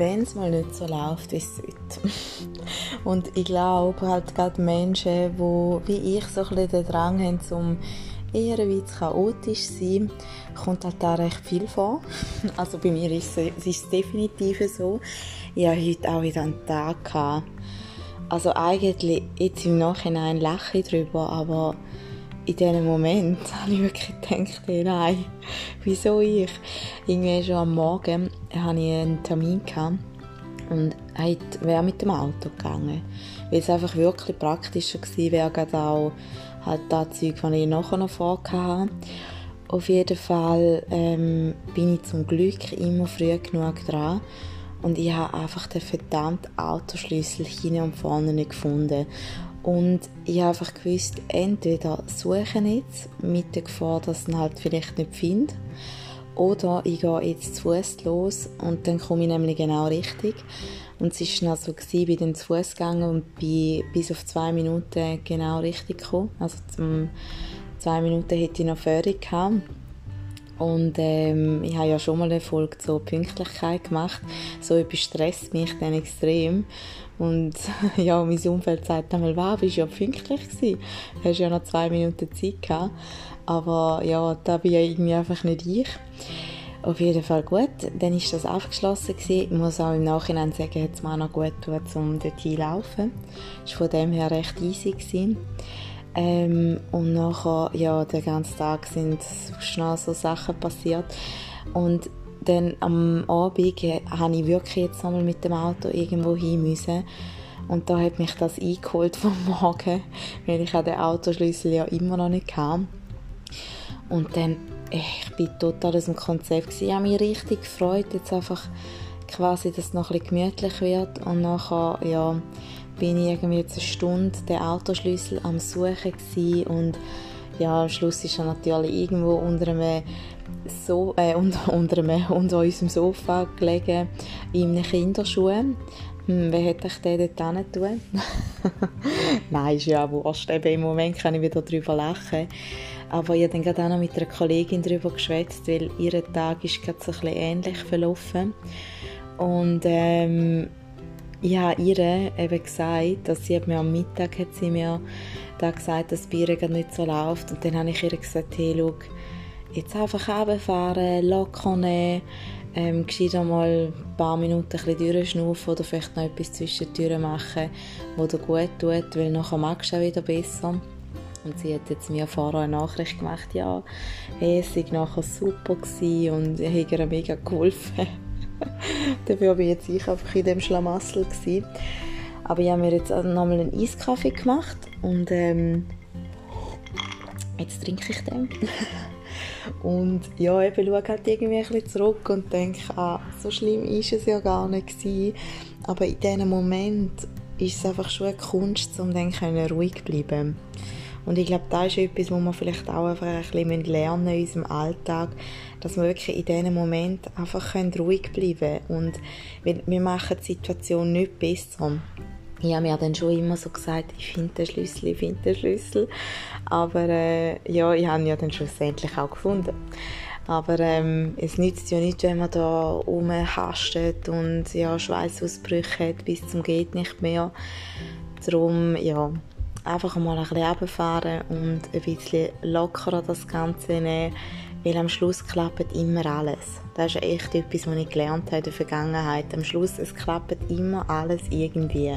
wenn es mal nicht so läuft, wie es sollte. Und ich glaube halt gerade Menschen, die wie ich so ein den Drang haben, um eher ein chaotisch sein, kommt halt da recht viel vor. Also bei mir ist es, ist es definitiv so. Ich hatte heute auch wieder einen Tag. Gehabt. Also eigentlich, jetzt im Nachhinein lache ich drüber, aber in diesem Moment habe ich wirklich gedacht, hey, nein, wieso ich? Irgendwie schon am Morgen hatte ich einen Termin und heute wäre mit dem Auto gegangen. Weil es einfach wirklich praktischer gewesen wäre, gerade auch halt das Zeug, das ich nachher noch vorhatte. Auf jeden Fall ähm, bin ich zum Glück immer früh genug dran und ich habe einfach den verdammten Autoschlüssel hinten und vorne nicht gefunden. Und ich habe einfach gewusst, entweder suche ich jetzt mit der Gefahr, dass ich ihn halt vielleicht nicht finde, oder ich gehe jetzt zu Fuß los und dann komme ich nämlich genau richtig. Und es war dann so, ich bin dann zu Fuß gegangen und bin bis auf zwei Minuten genau richtig gekommen. Also zwei Minuten hätte ich noch Führung gehabt. Und ähm, ich habe ja schon mal eine Folge zur Pünktlichkeit gemacht. So etwas stresst mich dann extrem. Und ja, mein Umfeld sagt einmal, wow, bist du ja pünktlich gewesen. Du hast ja noch zwei Minuten Zeit gehabt. Aber ja, da bin ja irgendwie einfach nicht ich. Auf jeden Fall gut. Dann ist das abgeschlossen gewesen. Ich muss auch im Nachhinein sagen, hat es mir auch noch gut getan, um dort hinzulaufen. Es war von dem her recht easy gewesen. Ähm, und nachher, ja, den ganzen Tag sind schnell so Sachen passiert. Und dann am Abend habe ich wirklich jetzt nochmal mit dem Auto irgendwo hin müssen. Und da hat mich das eingeholt vom Morgen, weil ich den Autoschlüssel ja immer noch nicht kam. Und dann, ich bin total aus dem Konzept. Ich habe mich richtig gefreut, jetzt einfach quasi, dass es noch ein bisschen gemütlich wird. Und nachher, ja, bin ich irgendwie jetzt eine Stunde den Autoschlüssel am Suchen gewesen und ja, am Schluss ist er natürlich irgendwo unter einem so, äh, unter, unter, einem, unter unserem Sofa gelegen, in einem Kinderschuh. Hm, wer hätte ich den dort tun? Nein, ist ja wurscht. Eben Im Moment kann ich wieder darüber lachen. Aber ich habe dann gerade auch noch mit einer Kollegin darüber geschwätzt, weil ihr Tag ist gerade so ein bisschen ähnlich verlaufen. Und ähm, ich habe ihr eben gesagt, dass sie mir am Mittag hat sie mir da gesagt, dass bei ihr nicht so läuft. Und dann habe ich ihr gesagt, hey, schau, jetzt einfach runterfahren, locker nehmen, ähm, gescheit einmal ein paar Minuten ein bisschen durchschnaufen oder vielleicht noch etwas zwischen den Türen machen, was dir gut tut, weil nachher magst du auch wieder besser. Und sie hat jetzt mir vorher eine Nachricht gemacht, ja, hey, es war nachher super und ich habe ihr mega geholfen. Dafür war jetzt ich einfach in dem Schlamassel. Gewesen. Aber ich habe mir jetzt nochmal einen Eiskaffee gemacht und ähm, jetzt trinke ich den. und ja, eben schaue halt irgendwie ein bisschen zurück und denke, ah, so schlimm ist es ja gar nicht gewesen. Aber in diesem Moment ist es einfach schon eine Kunst, um dann ruhig zu bleiben. Und ich glaube, das ist etwas, was wir vielleicht auch einfach ein bisschen lernen in unserem Alltag, dass wir wirklich in diesen Moment einfach ruhig bleiben können. Und wir machen die Situation nicht besser. Ich habe mir dann schon immer so gesagt, ich finde den Schlüssel, ich finde den Schlüssel. Aber äh, ja, ich habe ihn ja dann schlussendlich auch gefunden. Aber ähm, es nützt ja nicht, wenn man da rumhastet und ja, Schweißausbrüche hat bis zum geht nicht mehr. Darum, ja, einfach mal ein bisschen runterfahren und ein bisschen lockerer das Ganze nehmen, weil am Schluss klappt immer alles. Das ist echt etwas, was ich gelernt habe in der Vergangenheit. Am Schluss, es klappt immer alles irgendwie.